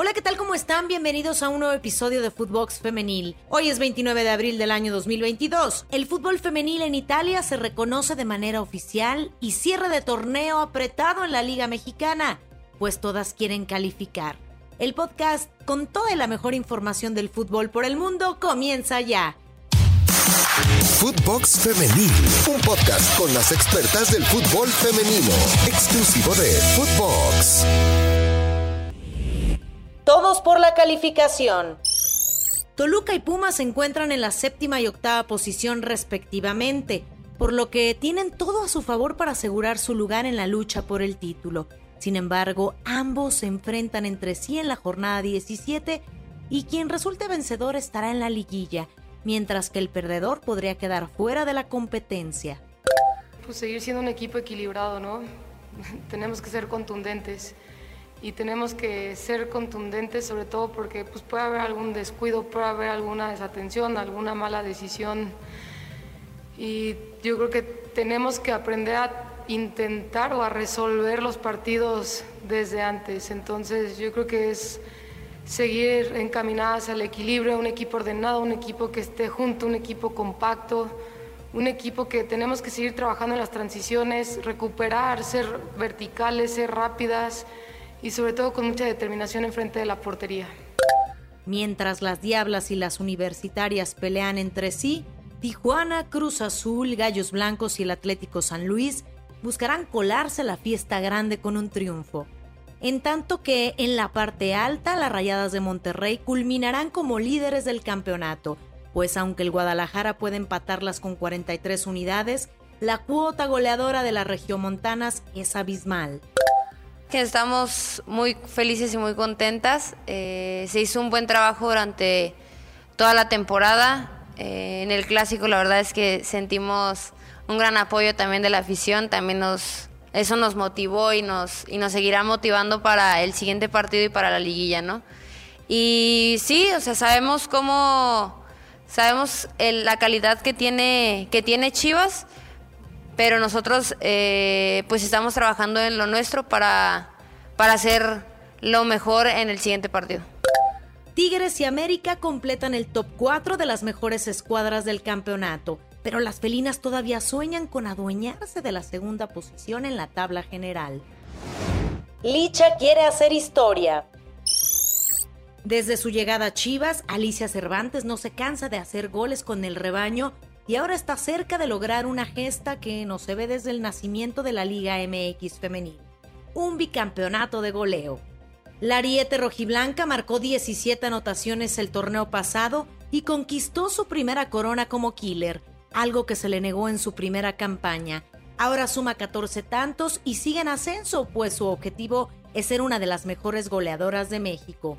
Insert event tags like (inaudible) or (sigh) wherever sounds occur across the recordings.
Hola, ¿qué tal? ¿Cómo están? Bienvenidos a un nuevo episodio de Footbox Femenil. Hoy es 29 de abril del año 2022. El fútbol femenil en Italia se reconoce de manera oficial y cierre de torneo apretado en la Liga Mexicana, pues todas quieren calificar. El podcast con toda la mejor información del fútbol por el mundo comienza ya. Footbox Femenil, un podcast con las expertas del fútbol femenino, exclusivo de Footbox. Todos por la calificación. Toluca y Pumas se encuentran en la séptima y octava posición respectivamente, por lo que tienen todo a su favor para asegurar su lugar en la lucha por el título. Sin embargo, ambos se enfrentan entre sí en la jornada 17 y quien resulte vencedor estará en la liguilla, mientras que el perdedor podría quedar fuera de la competencia. Pues seguir siendo un equipo equilibrado, ¿no? (laughs) Tenemos que ser contundentes y tenemos que ser contundentes sobre todo porque pues, puede haber algún descuido, puede haber alguna desatención, alguna mala decisión y yo creo que tenemos que aprender a intentar o a resolver los partidos desde antes. Entonces yo creo que es seguir encaminadas al equilibrio, un equipo ordenado, un equipo que esté junto, un equipo compacto, un equipo que tenemos que seguir trabajando en las transiciones, recuperar, ser verticales, ser rápidas y sobre todo con mucha determinación en frente de la portería. Mientras las Diablas y las Universitarias pelean entre sí, Tijuana, Cruz Azul, Gallos Blancos y el Atlético San Luis buscarán colarse la fiesta grande con un triunfo. En tanto que en la parte alta, las Rayadas de Monterrey culminarán como líderes del campeonato, pues aunque el Guadalajara puede empatarlas con 43 unidades, la cuota goleadora de las regiomontanas es abismal estamos muy felices y muy contentas. Eh, se hizo un buen trabajo durante toda la temporada. Eh, en el clásico la verdad es que sentimos un gran apoyo también de la afición, también nos eso nos motivó y nos y nos seguirá motivando para el siguiente partido y para la liguilla, ¿no? Y sí, o sea, sabemos cómo sabemos la calidad que tiene que tiene Chivas pero nosotros eh, pues estamos trabajando en lo nuestro para, para hacer lo mejor en el siguiente partido. Tigres y América completan el top 4 de las mejores escuadras del campeonato, pero las felinas todavía sueñan con adueñarse de la segunda posición en la tabla general. Licha quiere hacer historia. Desde su llegada a Chivas, Alicia Cervantes no se cansa de hacer goles con el rebaño y ahora está cerca de lograr una gesta que no se ve desde el nacimiento de la Liga MX femenil, un bicampeonato de goleo. La Ariete rojiblanca marcó 17 anotaciones el torneo pasado y conquistó su primera corona como killer, algo que se le negó en su primera campaña. Ahora suma 14 tantos y sigue en ascenso, pues su objetivo es ser una de las mejores goleadoras de México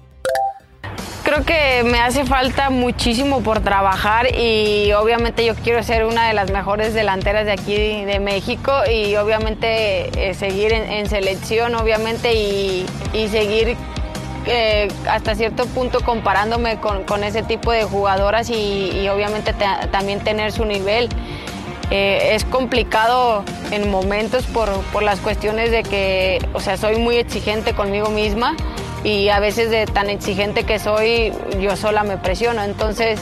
creo que me hace falta muchísimo por trabajar y obviamente yo quiero ser una de las mejores delanteras de aquí de México y obviamente eh, seguir en, selección, obviamente, y, seguir eh, hasta cierto punto comparándome con, ese tipo de jugadoras y, obviamente también tener su nivel. Eh, es complicado en momentos por, por las cuestiones de que, o sea, soy muy exigente conmigo misma y a veces de tan exigente que soy, yo sola me presiono. Entonces,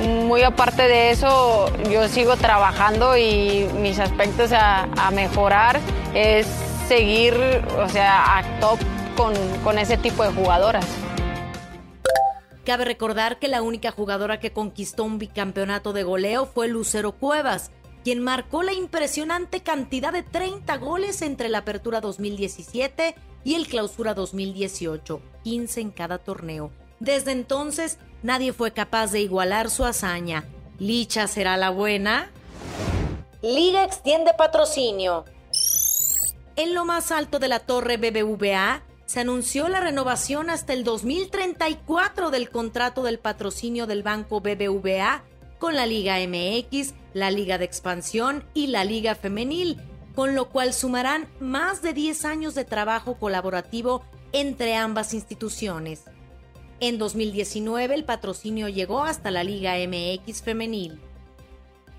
muy aparte de eso, yo sigo trabajando y mis aspectos a, mejorar es seguir, o sea, a top con, con ese tipo de jugadoras. Cabe recordar que la única jugadora que conquistó un bicampeonato de goleo fue Lucero Cuevas, quien marcó la impresionante cantidad de 30 goles entre la Apertura 2017 y el Clausura 2018, 15 en cada torneo. Desde entonces, nadie fue capaz de igualar su hazaña. ¿Licha será la buena? Liga extiende patrocinio. En lo más alto de la torre BBVA, se anunció la renovación hasta el 2034 del contrato del patrocinio del banco BBVA con la Liga MX, la Liga de Expansión y la Liga Femenil, con lo cual sumarán más de 10 años de trabajo colaborativo entre ambas instituciones. En 2019 el patrocinio llegó hasta la Liga MX femenil.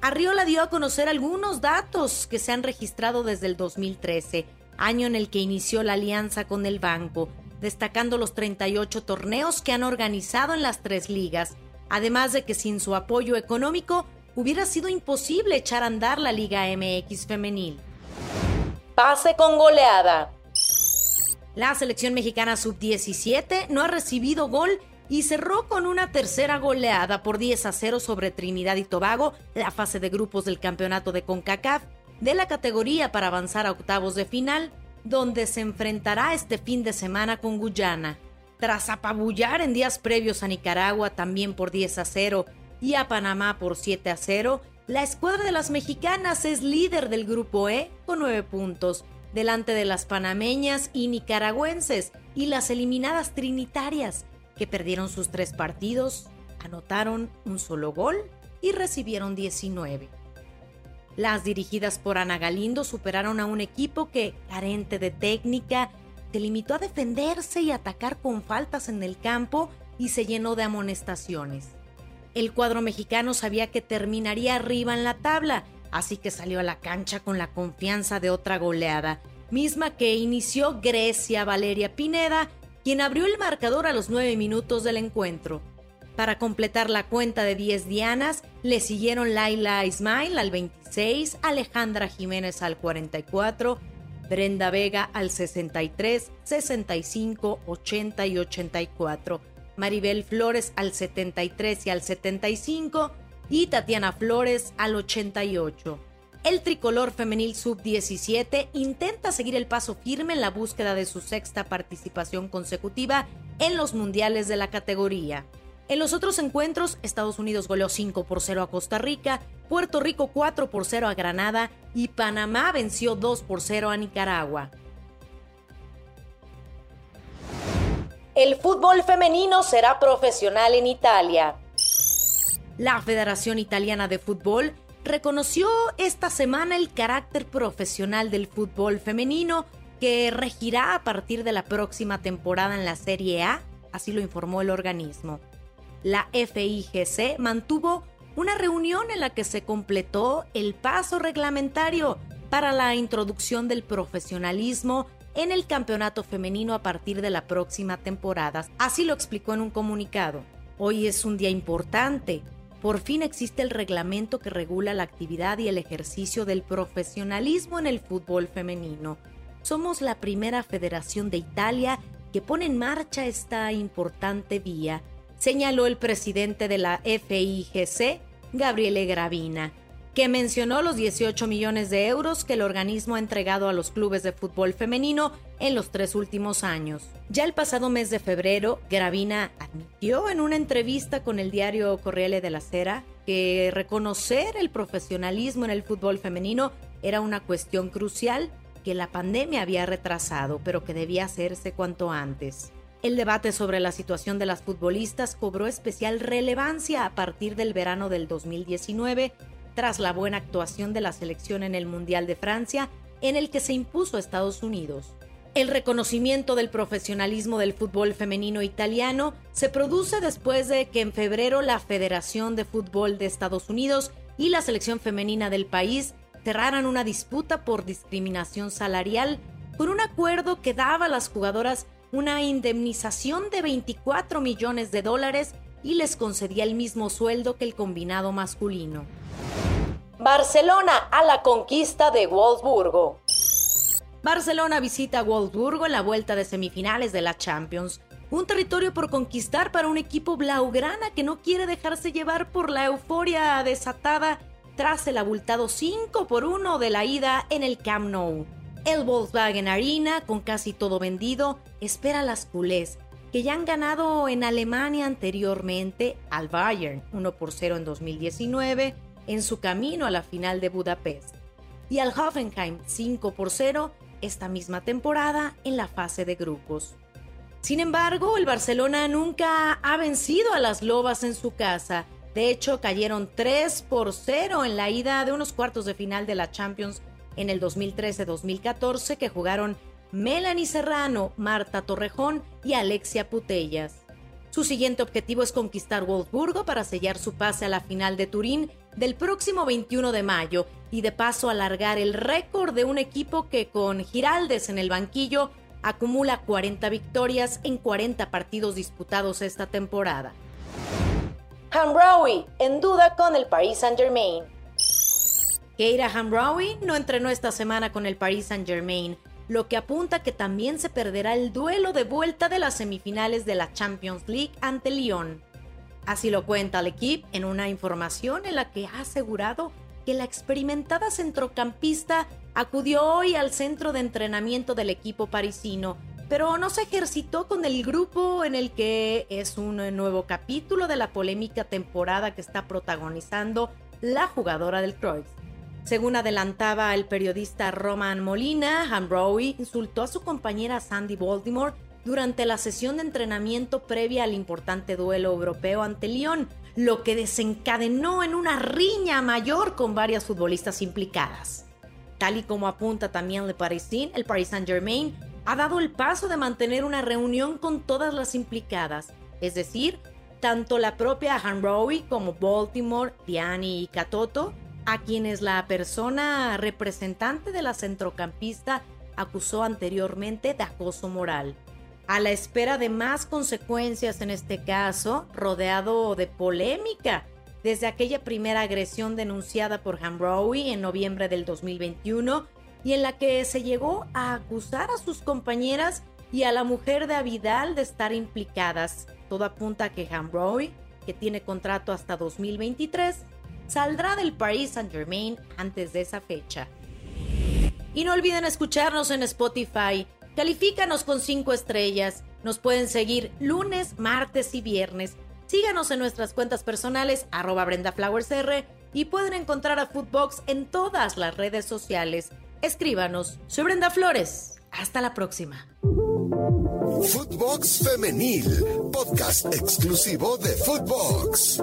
Arriola dio a conocer algunos datos que se han registrado desde el 2013, año en el que inició la alianza con el banco, destacando los 38 torneos que han organizado en las tres ligas, además de que sin su apoyo económico hubiera sido imposible echar a andar la Liga MX femenil. Pase con goleada. La selección mexicana sub-17 no ha recibido gol y cerró con una tercera goleada por 10 a 0 sobre Trinidad y Tobago, la fase de grupos del campeonato de CONCACAF de la categoría para avanzar a octavos de final, donde se enfrentará este fin de semana con Guyana. Tras apabullar en días previos a Nicaragua también por 10 a 0 y a Panamá por 7 a 0, la escuadra de las mexicanas es líder del grupo E con 9 puntos, delante de las panameñas y nicaragüenses y las eliminadas trinitarias, que perdieron sus tres partidos, anotaron un solo gol y recibieron 19. Las dirigidas por Ana Galindo superaron a un equipo que, carente de técnica, se limitó a defenderse y atacar con faltas en el campo y se llenó de amonestaciones. El cuadro mexicano sabía que terminaría arriba en la tabla, así que salió a la cancha con la confianza de otra goleada, misma que inició Grecia Valeria Pineda, quien abrió el marcador a los nueve minutos del encuentro. Para completar la cuenta de 10 dianas, le siguieron Laila Ismail al 26, Alejandra Jiménez al 44, Brenda Vega al 63, 65, 80 y 84, Maribel Flores al 73 y al 75 y Tatiana Flores al 88. El tricolor femenil sub-17 intenta seguir el paso firme en la búsqueda de su sexta participación consecutiva en los mundiales de la categoría. En los otros encuentros, Estados Unidos goleó 5 por 0 a Costa Rica, Puerto Rico 4 por 0 a Granada y Panamá venció 2 por 0 a Nicaragua. El fútbol femenino será profesional en Italia. La Federación Italiana de Fútbol reconoció esta semana el carácter profesional del fútbol femenino que regirá a partir de la próxima temporada en la Serie A, así lo informó el organismo la FIGC mantuvo una reunión en la que se completó el paso reglamentario para la introducción del profesionalismo en el campeonato femenino a partir de la próxima temporada. Así lo explicó en un comunicado. Hoy es un día importante. Por fin existe el reglamento que regula la actividad y el ejercicio del profesionalismo en el fútbol femenino. Somos la primera federación de Italia que pone en marcha esta importante vía señaló el presidente de la FIGC, Gabriele Gravina, que mencionó los 18 millones de euros que el organismo ha entregado a los clubes de fútbol femenino en los tres últimos años. Ya el pasado mes de febrero, Gravina admitió en una entrevista con el diario Corriere de la Sera que reconocer el profesionalismo en el fútbol femenino era una cuestión crucial que la pandemia había retrasado, pero que debía hacerse cuanto antes. El debate sobre la situación de las futbolistas cobró especial relevancia a partir del verano del 2019, tras la buena actuación de la selección en el Mundial de Francia, en el que se impuso a Estados Unidos. El reconocimiento del profesionalismo del fútbol femenino italiano se produce después de que en febrero la Federación de Fútbol de Estados Unidos y la selección femenina del país cerraran una disputa por discriminación salarial con un acuerdo que daba a las jugadoras una indemnización de 24 millones de dólares y les concedía el mismo sueldo que el combinado masculino. Barcelona a la conquista de Wolfsburgo. Barcelona visita Wolfsburgo en la vuelta de semifinales de la Champions, un territorio por conquistar para un equipo blaugrana que no quiere dejarse llevar por la euforia desatada tras el abultado 5 por 1 de la ida en el Camp Nou. El Volkswagen Arena, con casi todo vendido, espera a las culés, que ya han ganado en Alemania anteriormente al Bayern 1 por 0 en 2019 en su camino a la final de Budapest y al Hoffenheim 5 por 0 esta misma temporada en la fase de grupos. Sin embargo, el Barcelona nunca ha vencido a las Lobas en su casa. De hecho, cayeron 3 por 0 en la ida de unos cuartos de final de la Champions en el 2013-2014 que jugaron Melanie Serrano, Marta Torrejón y Alexia Putellas. Su siguiente objetivo es conquistar Wolfsburgo para sellar su pase a la final de Turín del próximo 21 de mayo y de paso alargar el récord de un equipo que con Giraldes en el banquillo acumula 40 victorias en 40 partidos disputados esta temporada. Hamraoui en duda con el Paris Saint-Germain. Keira Hamraoui no entrenó esta semana con el Paris Saint-Germain, lo que apunta que también se perderá el duelo de vuelta de las semifinales de la Champions League ante Lyon. Así lo cuenta el equipo en una información en la que ha asegurado que la experimentada centrocampista acudió hoy al centro de entrenamiento del equipo parisino, pero no se ejercitó con el grupo en el que es un nuevo capítulo de la polémica temporada que está protagonizando la jugadora del Croix. Según adelantaba el periodista Roman Molina, Hamrowy insultó a su compañera Sandy Baltimore durante la sesión de entrenamiento previa al importante duelo europeo ante Lyon, lo que desencadenó en una riña mayor con varias futbolistas implicadas. Tal y como apunta también Le Parisien, el Paris Saint-Germain ha dado el paso de mantener una reunión con todas las implicadas, es decir, tanto la propia Hanrowy como Baltimore, Diani y Katoto, a quienes la persona representante de la centrocampista acusó anteriormente de acoso moral a la espera de más consecuencias en este caso, rodeado de polémica desde aquella primera agresión denunciada por Hamrowy en noviembre del 2021 y en la que se llegó a acusar a sus compañeras y a la mujer de Avidal de estar implicadas. Todo apunta a que Hamrowy, que tiene contrato hasta 2023, saldrá del Paris Saint-Germain antes de esa fecha. Y no olviden escucharnos en Spotify Califícanos con 5 estrellas. Nos pueden seguir lunes, martes y viernes. Síganos en nuestras cuentas personales, arroba BrendaFlowersR, y pueden encontrar a Footbox en todas las redes sociales. Escríbanos. Soy Brenda Flores. Hasta la próxima. Footbox Femenil, podcast exclusivo de Footbox.